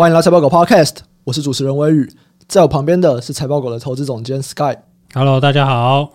欢迎来财报狗 Podcast，我是主持人威宇，在我旁边的是财报狗的投资总监 Sky。Hello，大家好，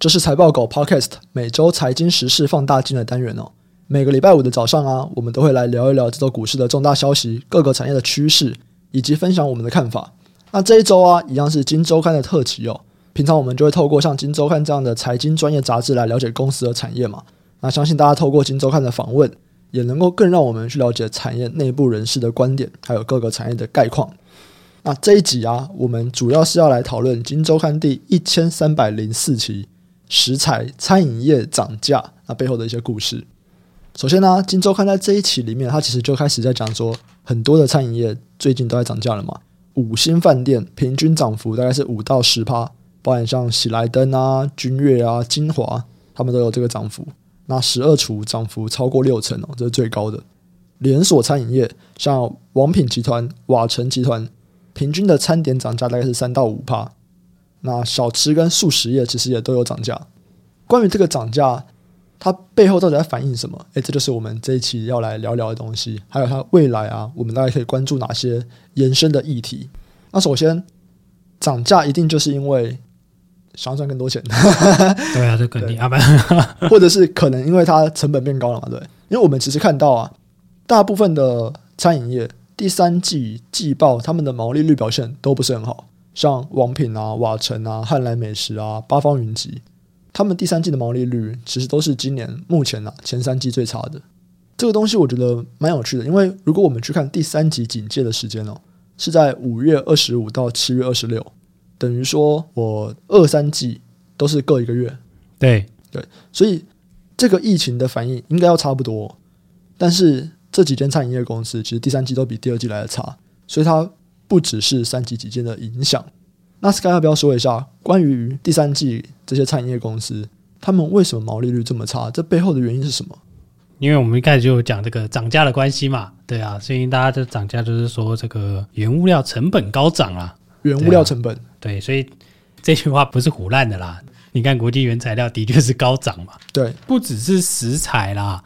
这是财报狗 Podcast 每周财经时事放大镜的单元哦。每个礼拜五的早上啊，我们都会来聊一聊这周股市的重大消息、各个产业的趋势，以及分享我们的看法。那这一周啊，一样是金周刊的特辑哦。平常我们就会透过像金周刊这样的财经专业杂志来了解公司的产业嘛。那相信大家透过金周刊的访问，也能够更让我们去了解产业内部人士的观点，还有各个产业的概况。那这一集啊，我们主要是要来讨论《金周刊》第一千三百零四期食材餐饮业涨价那背后的一些故事。首先呢，《金周刊》在这一期里面，它其实就开始在讲说，很多的餐饮业最近都在涨价了嘛。五星饭店平均涨幅大概是五到十趴，包含像喜来登啊、君悦啊、金华，他们都有这个涨幅。那十二厨涨幅超过六成哦，这是最高的。连锁餐饮业像王品集团、瓦城集团，平均的餐点涨价大概是三到五趴。那小吃跟速食业其实也都有涨价。关于这个涨价，它背后到底在反映什么？诶，这就是我们这一期要来聊聊的东西。还有它未来啊，我们大概可以关注哪些延伸的议题？那首先，涨价一定就是因为。想要赚更多钱，对啊，这肯定啊，不 或者是可能因为它成本变高了嘛？对，因为我们其实看到啊，大部分的餐饮业第三季季报他们的毛利率表现都不是很好，像王品啊、瓦城啊、汉来美食啊、八方云集，他们第三季的毛利率其实都是今年目前啊前三季最差的。这个东西我觉得蛮有趣的，因为如果我们去看第三级警戒的时间哦，是在五月二十五到七月二十六。等于说，我二三季都是各一个月，对对，所以这个疫情的反应应该要差不多。但是这几间餐饮业公司其实第三季都比第二季来的差，所以它不只是三级几间的影响。那 Sky 要不要说一下关于第三季这些餐饮业公司，他们为什么毛利率这么差？这背后的原因是什么？因为我们一开始就有讲这个涨价的关系嘛，对啊，所以大家的涨价就是说这个原物料成本高涨啊。原物料成本对，啊，对，所以这句话不是胡烂的啦。你看国际原材料的确是高涨嘛，对，不只是食材啦。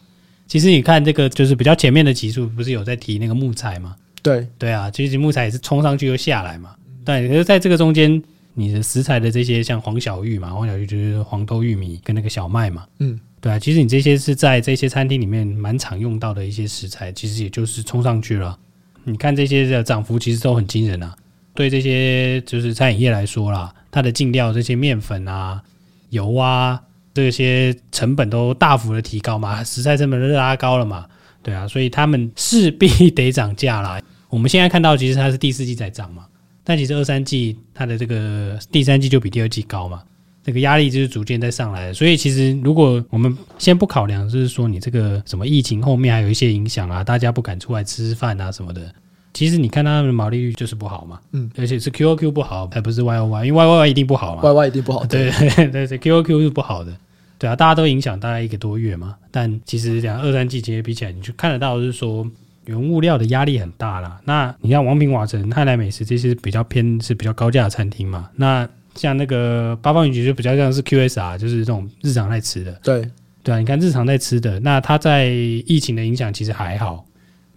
其实你看这个就是比较前面的集数，不是有在提那个木材吗？对，对啊，其实木材也是冲上去又下来嘛。对，可是在这个中间，你的食材的这些像黄小玉嘛，黄小玉就是黄豆、玉米跟那个小麦嘛，嗯，对啊，其实你这些是在这些餐厅里面蛮常用到的一些食材，其实也就是冲上去了。你看这些的涨幅其实都很惊人啊。对这些就是餐饮业来说啦，它的进料这些面粉啊、油啊这些成本都大幅的提高嘛，食材成本都拉高了嘛，对啊，所以他们势必 得涨价啦。我们现在看到其实它是第四季在涨嘛，但其实二三季它的这个第三季就比第二季高嘛，这个压力就是逐渐在上来。所以其实如果我们先不考量，就是说你这个什么疫情后面还有一些影响啊，大家不敢出来吃饭啊什么的。其实你看他们的毛利率就是不好嘛，嗯，而且是 QOQ 不好，还不是 YOY，因为 YOY 一定不好嘛，YY 一定不好，对 对。对对，QOQ 是不好的，对啊，大家都影响大概一个多月嘛，但其实两二三季节比起来，你就看得到是说原物料的压力很大啦。那你像王品、瓦城、汉来美食这些比较偏是比较高价的餐厅嘛，那像那个八方云集就比较像是 QSR，就是这种日常在吃的，对。对啊，你看日常在吃的，那它在疫情的影响其实还好。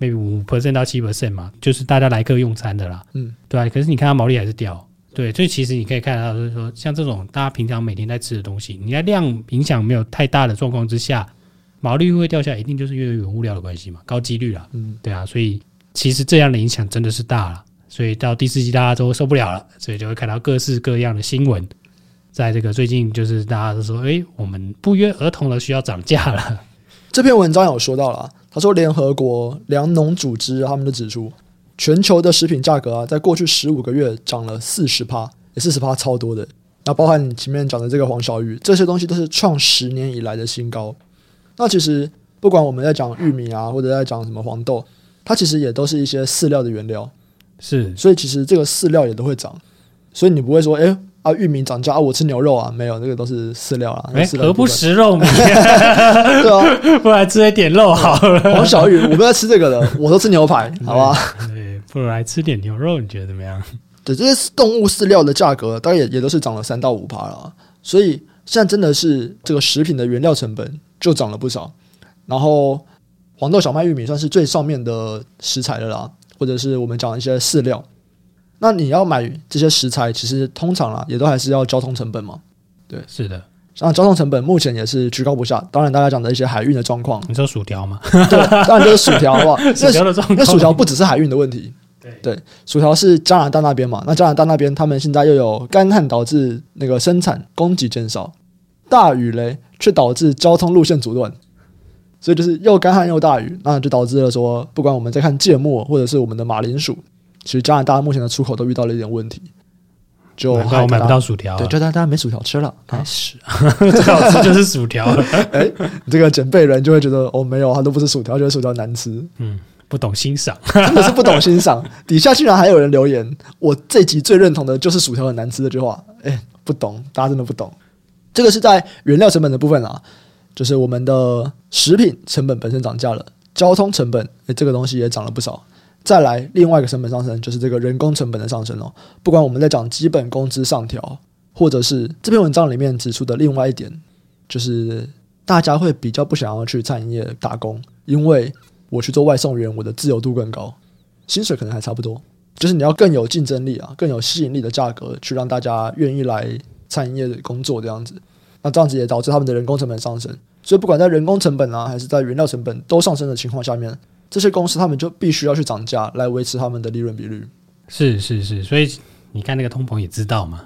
Maybe 五 percent 到七 percent 嘛，就是大家来客用餐的啦，嗯，对啊，可是你看它毛利还是掉，对，所以其实你可以看到，就是说像这种大家平常每天在吃的东西，你在量影响没有太大的状况之下，毛利会掉下来，一定就是因为原物料的关系嘛，高几率啦，嗯，对啊，所以其实这样的影响真的是大了，所以到第四季大家都受不了了，所以就会看到各式各样的新闻，在这个最近就是大家都说，哎，我们不约而同的需要涨价了。这篇文章有说到了，他说联合国粮农组织他们就指出，全球的食品价格啊，在过去十五个月涨了四十趴，也四十趴超多的。那包含你前面讲的这个黄小玉，这些东西都是创十年以来的新高。那其实不管我们在讲玉米啊，或者在讲什么黄豆，它其实也都是一些饲料的原料，是，所以其实这个饲料也都会涨。所以你不会说，哎。啊，玉米涨价啊！我吃牛肉啊，没有，那个都是饲料啊。哎，何不食肉糜？对啊，不然吃一点肉好了。黄小玉，我不要吃这个了，我都吃牛排，好吧？对，不如来吃点牛肉，你觉得怎么样？对，这些动物饲料的价格，当然也也都是涨了三到五趴了。所以现在真的是这个食品的原料成本就涨了不少。然后黄豆、小麦、玉米算是最上面的食材了啦。或者是我们讲一些饲料。那你要买这些食材，其实通常啦，也都还是要交通成本嘛。对，是的。那交通成本目前也是居高不下。当然，大家讲的一些海运的状况，你说薯条吗？对，当然就是薯条，的状况，那薯条不只是海运的问题。对对，薯条是加拿大那边嘛？那加拿大那边他们现在又有干旱导致那个生产供给减少，大雨嘞却导致交通路线阻断，所以就是又干旱又大雨，那就导致了说，不管我们在看芥末或者是我们的马铃薯，其实加拿大目前的出口都遇到了一点问题，就我买不到薯条，对，就大家没薯条吃了，开始最好吃就是薯条了。哎、欸，这个减肥人就会觉得哦，没有，它都不是薯条，觉得薯条难吃，嗯。不懂欣赏，真的是不懂欣赏。底下居然还有人留言，我这集最认同的就是薯条很难吃这句话。哎，不懂，大家真的不懂。这个是在原料成本的部分啊，就是我们的食品成本本身涨价了，交通成本，哎，这个东西也涨了不少。再来，另外一个成本上升，就是这个人工成本的上升哦。不管我们在讲基本工资上调，或者是这篇文章里面指出的另外一点，就是大家会比较不想要去餐饮业打工，因为。我去做外送员，我的自由度更高，薪水可能还差不多，就是你要更有竞争力啊，更有吸引力的价格，去让大家愿意来餐饮业工作这样子。那这样子也导致他们的人工成本上升，所以不管在人工成本啊，还是在原料成本都上升的情况下面，这些公司他们就必须要去涨价来维持他们的利润比率。是是是，所以你看那个通膨也知道嘛。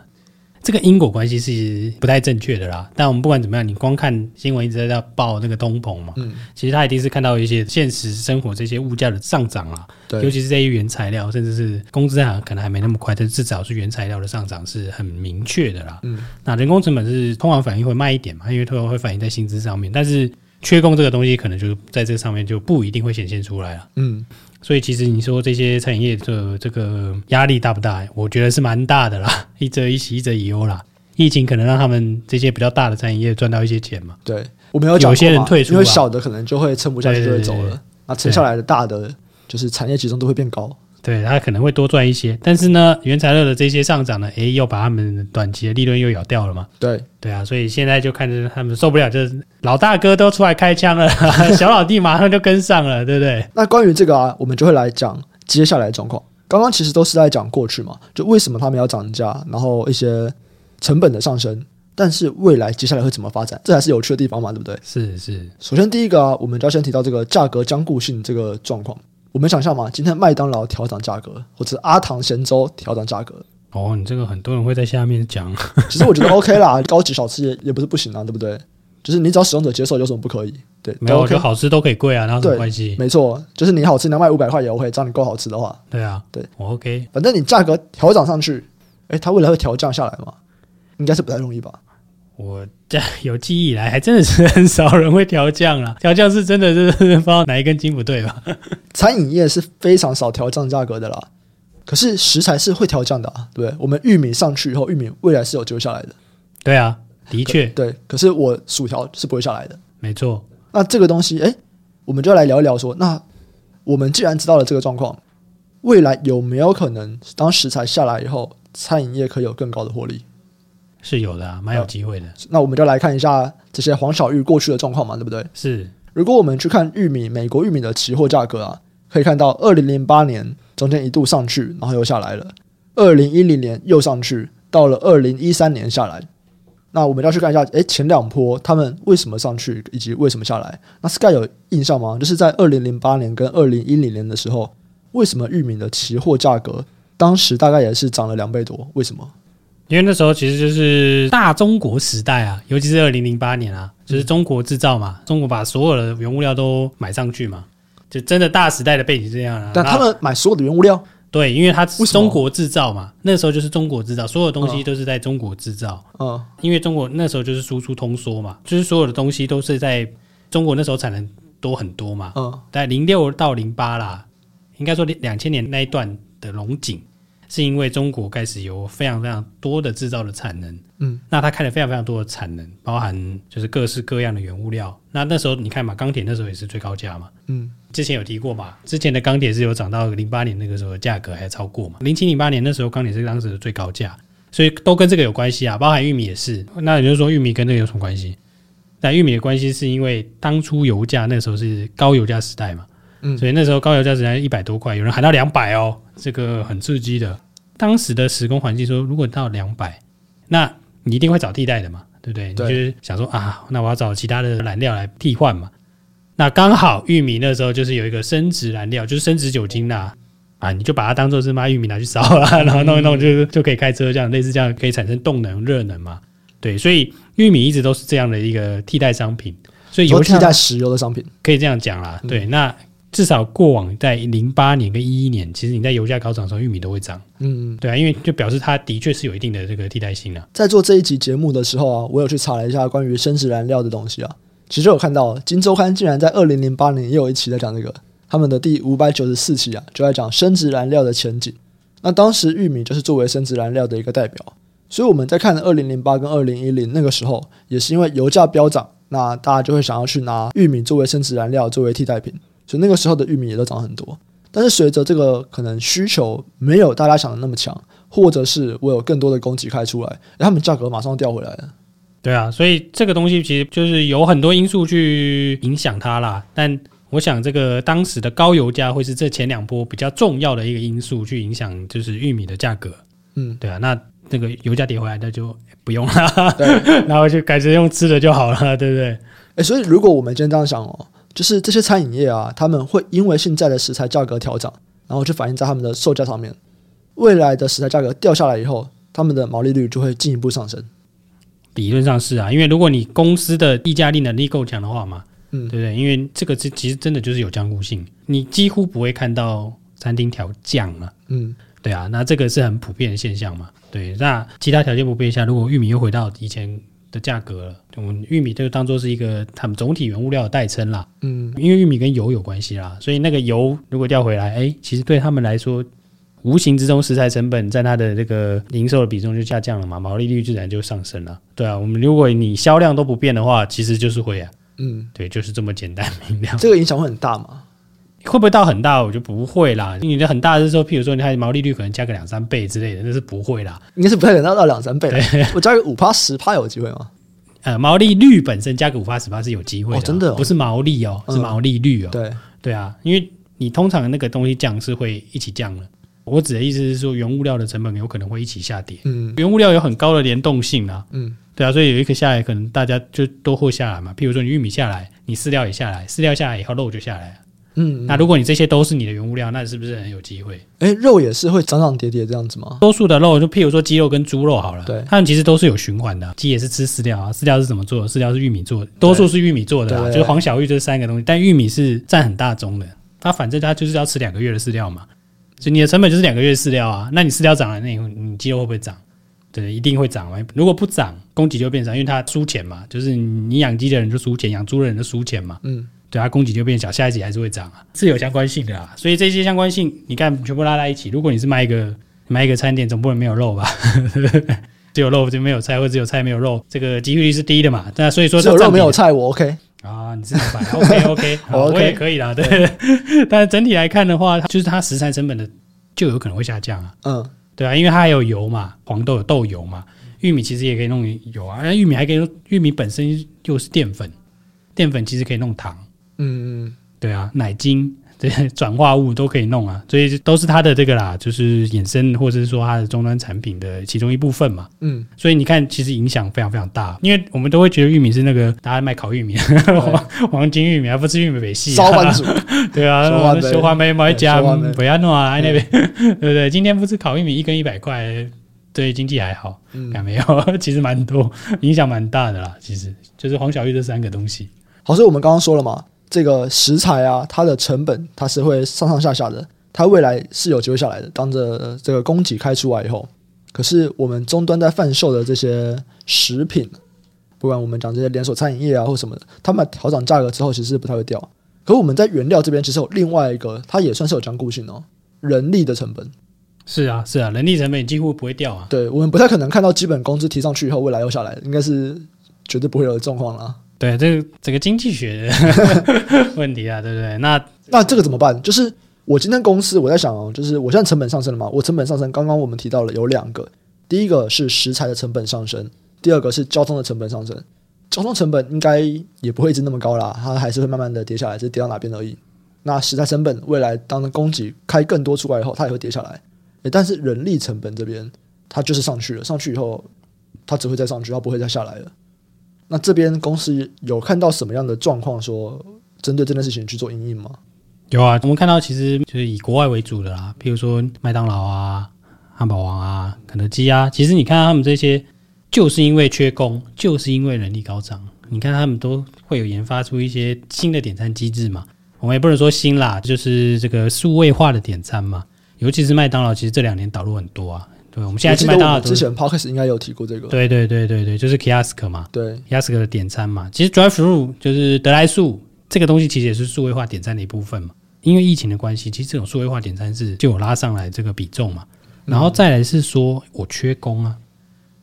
这个因果关系是不太正确的啦，但我们不管怎么样，你光看新闻一直在在报那个通膨嘛，嗯，其实他一定是看到一些现实生活这些物价的上涨啊，对，尤其是这些原材料，甚至是工资啊，可能还没那么快，但至少是原材料的上涨是很明确的啦，嗯，那人工成本是通常反应会慢一点嘛，因为通常会反映在薪资上面，但是缺工这个东西可能就在这上面就不一定会显现出来了，嗯。所以其实你说这些餐饮业的这个压力大不大？我觉得是蛮大的啦，一则一喜，一则一忧啦。疫情可能让他们这些比较大的餐饮业赚到一些钱嘛。对，我们有，有些人退出，因为小的可能就会撑不下去就会走了，那撑下来的大的就是产业集中度会变高。对，他可能会多赚一些，但是呢，原材料的这些上涨呢，诶，又把他们短期的利润又咬掉了嘛。对，对啊，所以现在就看着他们受不了，就是老大哥都出来开枪了，小老弟马上就跟上了，对不对？那关于这个啊，我们就会来讲接下来的状况。刚刚其实都是在讲过去嘛，就为什么他们要涨价，然后一些成本的上升，但是未来接下来会怎么发展，这才是有趣的地方嘛，对不对？是是。首先第一个啊，我们就要先提到这个价格僵固性这个状况。我们想象嘛，今天麦当劳调涨价格，或者阿唐咸粥调涨价格。哦，你这个很多人会在下面讲。其实我觉得 OK 啦，高级小吃也也不是不行啊，对不对？就是你只要使用者接受，有什么不可以？对，没有，我觉得好吃都可以贵啊，然后什么关系？没错，就是你好吃，你要卖五百块也 OK，只要你够好吃的话。对啊，对，我 OK。反正你价格调涨上去，诶，它未来会调降下来吗？应该是不太容易吧。我这有记忆以来，还真的是很少人会调降了。调降是真的是不知道哪一根筋不对吧？餐饮业是非常少调降价格的啦。可是食材是会调降的啊，对，我们玉米上去以后，玉米未来是有救下来的。对啊，的确对。可是我薯条是不会下来的。没错。那这个东西，哎，我们就来聊一聊说，那我们既然知道了这个状况，未来有没有可能当食材下来以后，餐饮业可以有更高的获利？是有的啊，蛮有机会的。那我们就来看一下这些黄小玉过去的状况嘛，对不对？是。如果我们去看玉米，美国玉米的期货价格啊，可以看到二零零八年中间一度上去，然后又下来了。二零一零年又上去，到了二零一三年下来。那我们要去看一下，诶，前两波他们为什么上去，以及为什么下来？那 Sky 有印象吗？就是在二零零八年跟二零一零年的时候，为什么玉米的期货价格当时大概也是涨了两倍多？为什么？因为那时候其实就是大中国时代啊，尤其是二零零八年啊，就是中国制造嘛，中国把所有的原物料都买上去嘛，就真的大时代的背景是这样啊。但他们买所有的原物料，对，因为它中国制造嘛，那时候就是中国制造，所有东西都是在中国制造。嗯，因为中国那时候就是输出通缩嘛，就是所有的东西都是在中国那时候产能多很多嘛。嗯，在零六到零八啦，应该说两千年那一段的龙井。是因为中国开始有非常非常多的制造的产能，嗯，那它开了非常非常多的产能，包含就是各式各样的原物料。那那时候你看嘛，钢铁那时候也是最高价嘛，嗯，之前有提过嘛，之前的钢铁是有涨到零八年那个时候的价格还超过嘛，零七零八年那时候钢铁是当时的最高价，所以都跟这个有关系啊，包含玉米也是。那也就是说，玉米跟这个有什么关系？那玉米的关系是因为当初油价那时候是高油价时代嘛，嗯，所以那时候高油价只才一百多块，有人喊到两百哦，这个很刺激的。当时的时空环境说，如果到两百，那你一定会找替代的嘛，对不对？对，你就是想说啊，那我要找其他的燃料来替换嘛。那刚好玉米那时候就是有一个生质燃料，就是生质酒精啦，啊，你就把它当做是妈玉米拿去烧了，然后弄一弄就就可以开车，这样类似这样可以产生动能、热能嘛。对，所以玉米一直都是这样的一个替代商品。所以油替代石油的商品可以这样讲啦，嗯、对。那至少过往在零八年跟一一年，其实你在油价高涨的时候，玉米都会涨，嗯，对啊，因为就表示它的确是有一定的这个替代性啊。在做这一集节目的时候啊，我有去查了一下关于生质燃料的东西啊，其实有看到《金周刊》竟然在二零零八年也有一期在讲这个，他们的第五百九十四期啊，就在讲生质燃料的前景。那当时玉米就是作为生质燃料的一个代表，所以我们在看二零零八跟二零一零那个时候，也是因为油价飙涨。那大家就会想要去拿玉米作为生质燃料，作为替代品，所以那个时候的玉米也都涨很多。但是随着这个可能需求没有大家想的那么强，或者是我有更多的供给开出来，他们价格马上掉回来了。对啊，所以这个东西其实就是有很多因素去影响它啦。但我想这个当时的高油价会是这前两波比较重要的一个因素去影响，就是玉米的价格。嗯，对啊，那那个油价跌回来，那就。不用了，对，然后就改成用吃的就好了，对不对？哎、欸，所以如果我们今天这样想哦，就是这些餐饮业啊，他们会因为现在的食材价格调涨，然后就反映在他们的售价上面。未来的食材价格掉下来以后，他们的毛利率就会进一步上升。理论上是啊，因为如果你公司的议价力能力够强的话嘛，嗯，对不对？因为这个其其实真的就是有僵固性，你几乎不会看到餐厅调降了，嗯。对啊，那这个是很普遍的现象嘛。对，那其他条件不变下，如果玉米又回到以前的价格了，我们玉米就当做是一个他们总体原物料的代称啦。嗯，因为玉米跟油有关系啦，所以那个油如果调回来，哎，其实对他们来说，无形之中食材成本在它的这个零售的比重就下降了嘛，毛利率自然就上升了。对啊，我们如果你销量都不变的话，其实就是会啊。嗯，对，就是这么简单明了。这个影响会很大吗？会不会到很大？我就不会啦。你的很大的是说，譬如说，你看毛利率可能加个两三倍之类的，那是不会啦。应该是不太可能到到两三倍。我加个五趴十趴有机会吗？呃，毛利率本身加个五趴十趴是有机会的，哦，真的，哦，不是毛利哦，是毛利率哦。对对啊，因为你通常那个东西降是会一起降的。我指的意思是说，原物料的成本有可能会一起下跌。嗯，原物料有很高的联动性啊。嗯，对啊，所以有一个下来，可能大家就都会下来嘛。譬如说，你玉米下来，你饲料也下来，饲料下来以后，肉就下来。嗯，那如果你这些都是你的原物料，那是不是很有机会？哎、欸，肉也是会涨涨跌跌这样子吗？多数的肉，就譬如说鸡肉跟猪肉好了，对，它们其实都是有循环的。鸡也是吃饲料啊，饲料是怎么做的？饲料是玉米做的，多数是玉米做的啊，就是黄小玉这三个东西。但玉米是占很大宗的，它反正它就是要吃两个月的饲料嘛，所以你的成本就是两个月饲料啊。那你饲料涨了，那以后你鸡肉会不会涨？对，一定会涨嘛。如果不涨，供给就变少，因为它输钱嘛，就是你养鸡的人就输钱，养猪的人就输钱嘛。嗯。对它供给就变小，下一集还是会涨啊，是有相关性的啊。所以这些相关性，你看全部拉在一起。如果你是卖一个卖一个餐点，总不能没有肉吧？只有肉就没有菜，或者只有菜没有肉，这个机会率是低的嘛？那所以说，只有肉没有菜，我 OK 啊，你是老板 OK OK，好我也可以啦。对，但是整体来看的话，就是它食材成本的就有可能会下降啊。嗯，对啊，因为它还有油嘛，黄豆有豆油嘛，玉米其实也可以弄油啊。那玉米还可以用，玉米本身又是淀粉，淀粉其实可以弄糖。嗯嗯，对啊，奶精 这些转化物都可以弄啊，所以都是它的这个啦，就是衍生或者是说它的终端产品的其中一部分嘛。嗯，所以你看，其实影响非常非常大，因为我们都会觉得玉米是那个大家卖烤玉米，黄金玉米，还不是玉米北系 烧番薯，对啊，说话没买家不要弄啊，那边对不对？今天不是烤玉米一根一百块，对经济还好，嗯，没有，其实蛮多影响蛮大的啦。其实就是黄小玉这三个东西。好，所以我们刚刚说了嘛。这个食材啊，它的成本它是会上上下下的，它未来是有机会下来的。当着这个供给开出来以后，可是我们终端在贩售的这些食品，不管我们讲这些连锁餐饮业啊或什么的，他们调涨价格之后，其实不太会掉。可是我们在原料这边，其实有另外一个，它也算是有僵固性哦，人力的成本。是啊，是啊，人力成本几乎不会掉啊。对，我们不太可能看到基本工资提上去以后，未来又下来，应该是绝对不会有的状况了。对，这个整个经济学 问题啊，对不对？那那这个怎么办？就是我今天公司我在想哦，就是我现在成本上升了嘛，我成本上升，刚刚我们提到了有两个，第一个是食材的成本上升，第二个是交通的成本上升。交通成本应该也不会一直那么高啦，它还是会慢慢的跌下来，只是跌到哪边而已。那食材成本未来当供给开更多出来以后，它也会跌下来。但是人力成本这边，它就是上去了，上去以后，它只会再上去，它不会再下来了。那这边公司有看到什么样的状况，说针对这件事情去做应应吗？有啊，我们看到其实就是以国外为主的啦，譬如说麦当劳啊、汉堡王啊、肯德基啊，其实你看到他们这些，就是因为缺工，就是因为人力高涨，你看他们都会有研发出一些新的点餐机制嘛。我们也不能说新啦，就是这个数位化的点餐嘛。尤其是麦当劳，其实这两年导入很多啊。对，我们现在去麦当劳之前 Podcast 应该有提过这个。对对对对对，就是 Kiosk 嘛，对 Kiosk 的点餐嘛。其实 Drive Through 就是得来速这个东西，其实也是数位化点餐的一部分嘛。因为疫情的关系，其实这种数位化点餐是就有拉上来这个比重嘛。然后再来是说我缺工啊，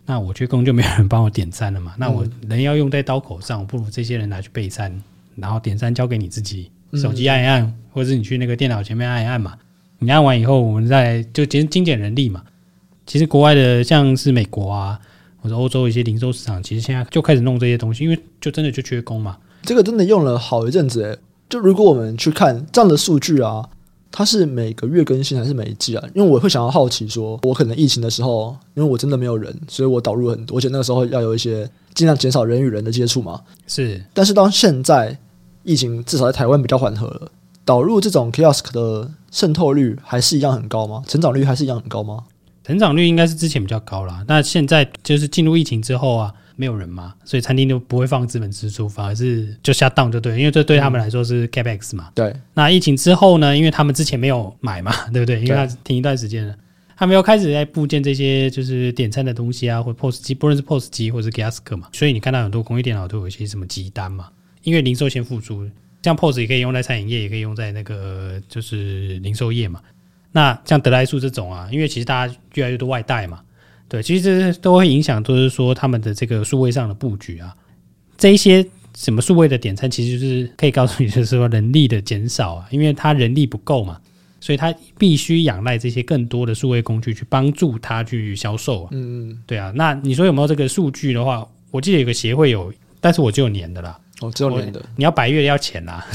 那我缺工就没有人帮我点餐了嘛。那我人要用在刀口上，我不如这些人拿去备餐，然后点餐交给你自己，手机按一按，或者是你去那个电脑前面按一按嘛。你按完以后，我们再就节精简人力嘛。其实国外的像是美国啊，或者欧洲一些零售市场，其实现在就开始弄这些东西，因为就真的就缺工嘛。这个真的用了好一阵子诶。就如果我们去看这样的数据啊，它是每个月更新还是每一季啊？因为我会想要好奇说，我可能疫情的时候，因为我真的没有人，所以我导入很多，而且那个时候要有一些尽量减少人与人的接触嘛。是，但是到现在疫情至少在台湾比较缓和了，导入这种 kiosk 的渗透率还是一样很高吗？成长率还是一样很高吗？成长率应该是之前比较高啦，那现在就是进入疫情之后啊。没有人嘛，所以餐厅就不会放资本支出，反而是就 shut down 就对，因为这对他们来说是 capex 嘛。对。那疫情之后呢？因为他们之前没有买嘛，对不对？因为他停一段时间了，他们又开始在部件这些就是点餐的东西啊，或 POS 机，不论是 POS 机或者是 Gask 嘛。所以你看到很多工业电脑都有一些什么集单嘛，因为零售先付出，像 POS 也可以用在餐饮业，也可以用在那个就是零售业嘛。那像德莱素这种啊，因为其实大家越来越多外带嘛。对，其实这都会影响，就是说他们的这个数位上的布局啊，这一些什么数位的点餐，其实就是可以告诉你，就是说人力的减少啊，因为他人力不够嘛，所以他必须仰赖这些更多的数位工具去帮助他去销售啊。嗯嗯，对啊。那你说有没有这个数据的话，我记得有个协会有，但是我只有年的啦。哦，只有年的。你要白月要钱啦。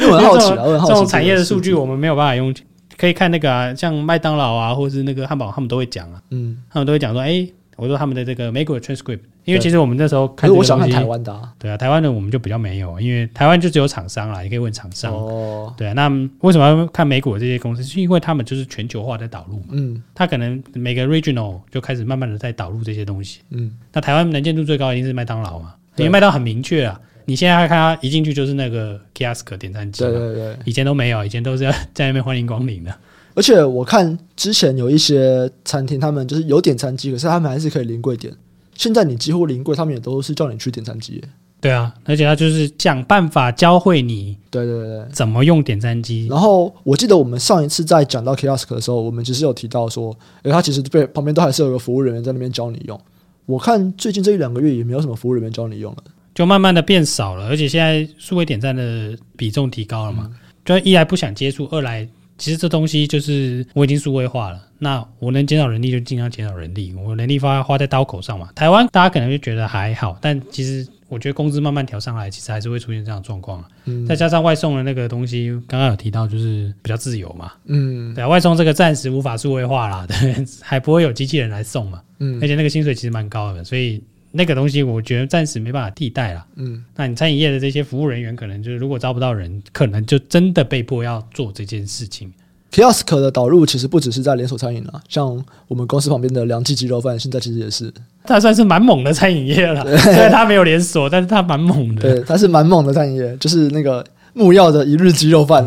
因为我很好奇啊，这种产业的数据我们没有办法用。可以看那个啊，像麦当劳啊，或者是那个汉堡，他们都会讲啊，嗯，他们都会讲说，哎、欸，我说他们的这个美国的 transcript，因为其实我们那时候看，我想看台湾的，啊，对啊，台湾的我们就比较没有，因为台湾就只有厂商啦，你可以问厂商，哦，对啊，那为什么要看美国的这些公司？是因为他们就是全球化在导入嘛，嗯，他可能每个 regional 就开始慢慢的在导入这些东西，嗯，那台湾能见度最高一定是麦当劳嘛，因为麦当劳很明确啊。你现在看他一进去就是那个 kiosk 点餐机，对对对，以前都没有，以前都是要 在那边欢迎光临的。而且我看之前有一些餐厅，他们就是有点餐机，可是他们还是可以临柜点。现在你几乎临柜，他们也都是叫你去点餐机。对啊，而且他就是想办法教会你，对对对，怎么用点餐机。然后我记得我们上一次在讲到 Kiosk 的时候，我们其实有提到说，诶，他其实被旁边都还是有个服务人员在那边教你用。我看最近这一两个月也没有什么服务人员教你用了，就慢慢的变少了。而且现在数位点赞的比重提高了嘛，嗯、就一来不想接触，二来。其实这东西就是我已经数位化了，那我能减少人力就尽量减少人力，我人力花花在刀口上嘛。台湾大家可能就觉得还好，但其实我觉得工资慢慢调上来，其实还是会出现这样的状况。嗯，再加上外送的那个东西，刚刚有提到就是比较自由嘛。嗯，对啊，外送这个暂时无法数位化啦，对，还不会有机器人来送嘛。嗯，而且那个薪水其实蛮高的，所以。那个东西我觉得暂时没办法替代了。嗯，那你餐饮业的这些服务人员，可能就是如果招不到人，可能就真的被迫要做这件事情。Kiosk 的导入其实不只是在连锁餐饮了，像我们公司旁边的梁记鸡肉饭，现在其实也是。它算是蛮猛的餐饮业了，虽然它没有连锁，但是它蛮猛的。对，它是蛮猛的餐饮业，就是那个。木曜的一日鸡肉饭，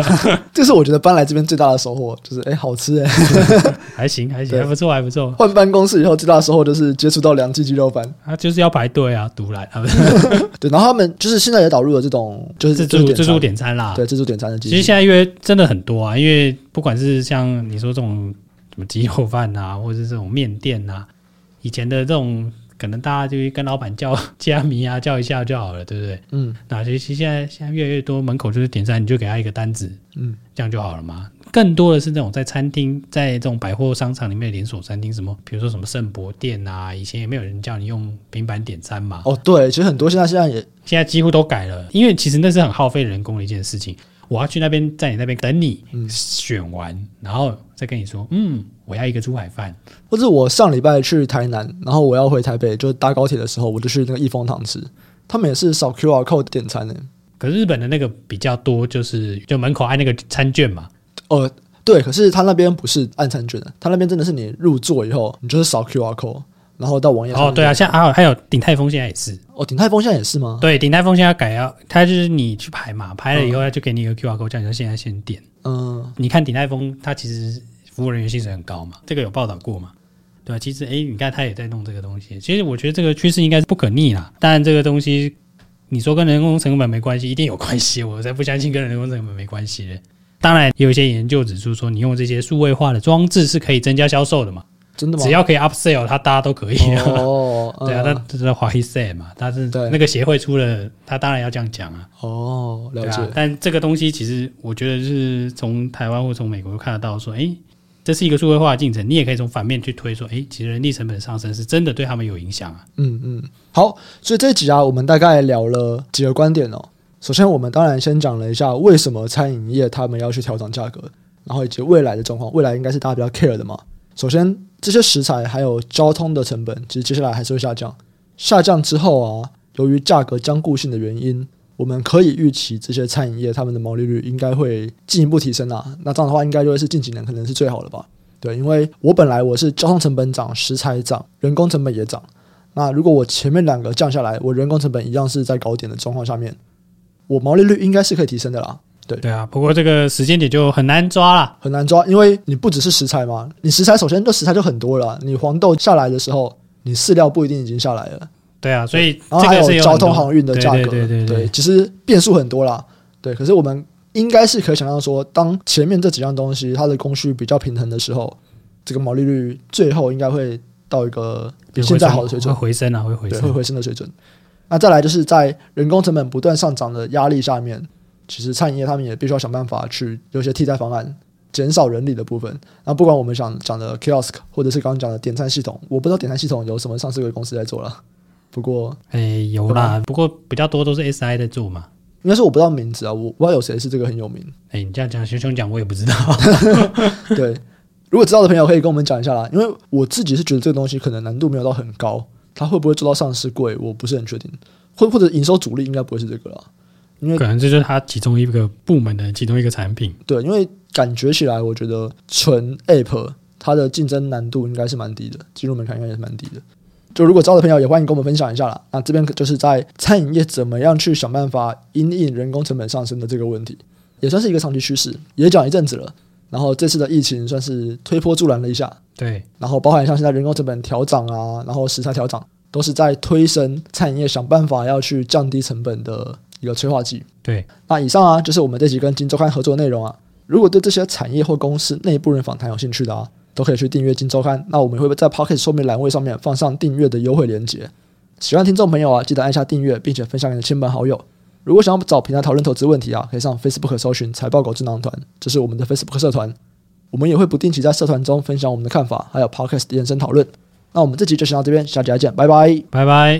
这是我觉得搬来这边最大的收获，就是哎、欸，好吃哎，还 行还行，还不错还不错。换办公室以后最大的收获就是接触到梁记鸡肉饭，他就是要排队啊，独来啊，对，然后他们就是现在也导入了这种就是自助自助点餐啦，对，自助点餐的机。其实现在因为真的很多啊，因为不管是像你说这种什么鸡肉饭啊，或者是这种面店啊，以前的这种。可能大家就跟老板叫 加米啊，叫一下就好了，对不对？嗯，那其实现在现在越来越多门口就是点餐，你就给他一个单子，嗯，这样就好了嘛。更多的是那种在餐厅，在这种百货商场里面的连锁餐厅，什么比如说什么圣博店啊，以前也没有人叫你用平板点餐嘛。哦，对，其实很多现在现在也现在几乎都改了，因为其实那是很耗费人工的一件事情。我要去那边，在你那边等你选完，嗯、然后再跟你说，嗯，我要一个猪排饭。或者我上礼拜去台南，然后我要回台北，就搭高铁的时候，我就去那个益丰堂吃，他们也是扫 QR code 点餐的。可是日本的那个比较多，就是就门口按那个餐券嘛。呃，对，可是他那边不是按餐券的，他那边真的是你入座以后，你就是扫 QR code。然后到网页哦，对啊，像啊，还有鼎泰丰现在也是哦，鼎泰丰现在也是吗？对，鼎泰丰现在改要，他就是你去排嘛，排了以后他就给你一个 QR code，叫你说现在先点。嗯，你看鼎泰丰，他其实服务人员薪水很高嘛，这个有报道过嘛？对啊，其实哎，你看他也在弄这个东西，其实我觉得这个趋势应该是不可逆啦。当然，这个东西你说跟人工成本没关系，一定有关系，我才不相信跟人工成本没关系的。当然，有一些研究指出说，你用这些数位化的装置是可以增加销售的嘛。真的吗？只要可以 upsell，他大家都可以。哦，对啊，他这是华裔 say 嘛，他是那个协会出了，他当然要这样讲啊。哦，了解。但这个东西其实我觉得是从台湾或从美国看得到，说，哎，这是一个数位化的进程。你也可以从反面去推，说，哎，其实人力成本上升是真的对他们有影响啊。嗯嗯。好，所以这一集啊，我们大概聊了几个观点哦。首先，我们当然先讲了一下为什么餐饮业他们要去调整价格，然后以及未来的状况，未来应该是大家比较 care 的嘛。首先。这些食材还有交通的成本，其实接下来还是会下降。下降之后啊，由于价格僵固性的原因，我们可以预期这些餐饮业他们的毛利率应该会进一步提升啊。那这样的话，应该就会是近几年可能是最好的吧？对，因为我本来我是交通成本涨，食材涨，人工成本也涨。那如果我前面两个降下来，我人工成本一样是在高点的状况下面，我毛利率应该是可以提升的啦。对对啊，不过这个时间点就很难抓了，很难抓，因为你不只是食材嘛，你食材首先这食材就很多了，你黄豆下来的时候，你饲料不一定已经下来了。对啊，所以然后还有交通航运的价格，对对对，对，对，其实变数很多啦。对，可是我们应该是可以想象说，当前面这几样东西它的供需比较平衡的时候，这个毛利率最后应该会到一个比现在好的水准，会回升啊，会回升，会回升的水准。那再来就是在人工成本不断上涨的压力下面。其实餐饮业他们也必须要想办法去有些替代方案，减少人力的部分。那不管我们想讲的 kiosk，或者是刚刚讲的点餐系统，我不知道点餐系统有什么上市柜公司在做了。不过，哎、欸，有啦，不过比较多都是 SI 在做嘛。应该是我不知道名字啊，我不知道有谁是这个很有名。哎、欸，你这样讲，熊熊讲我也不知道。对，如果知道的朋友可以跟我们讲一下啦。因为我自己是觉得这个东西可能难度没有到很高，它会不会做到上市柜，我不是很确定。或或者营收主力应该不会是这个啦。因为可能这就是它其中一个部门的其中一个产品。对，因为感觉起来，我觉得纯 App 它的竞争难度应该是蛮低的，进入门槛应该也是蛮低的。就如果招的朋友也欢迎跟我们分享一下啦。那这边就是在餐饮业怎么样去想办法因应人工成本上升的这个问题，也算是一个长期趋势，也讲一阵子了。然后这次的疫情算是推波助澜了一下。对，然后包含像现在人工成本调涨啊，然后食材调涨，都是在推升餐饮业想办法要去降低成本的。一个催化剂。对，那以上啊，就是我们这集跟金周刊合作的内容啊。如果对这些产业或公司内部人访谈有兴趣的啊，都可以去订阅金周刊。那我们会在 Podcast 说明栏位上面放上订阅的优惠链接？喜欢听众朋友啊，记得按下订阅，并且分享给你的亲朋好友。如果想要找平台讨论投资问题啊，可以上 Facebook 搜寻财报狗智囊团，这是我们的 Facebook 社团。我们也会不定期在社团中分享我们的看法，还有 Podcast 延伸讨论。那我们这集就先到这边，下集再见，拜拜，拜拜。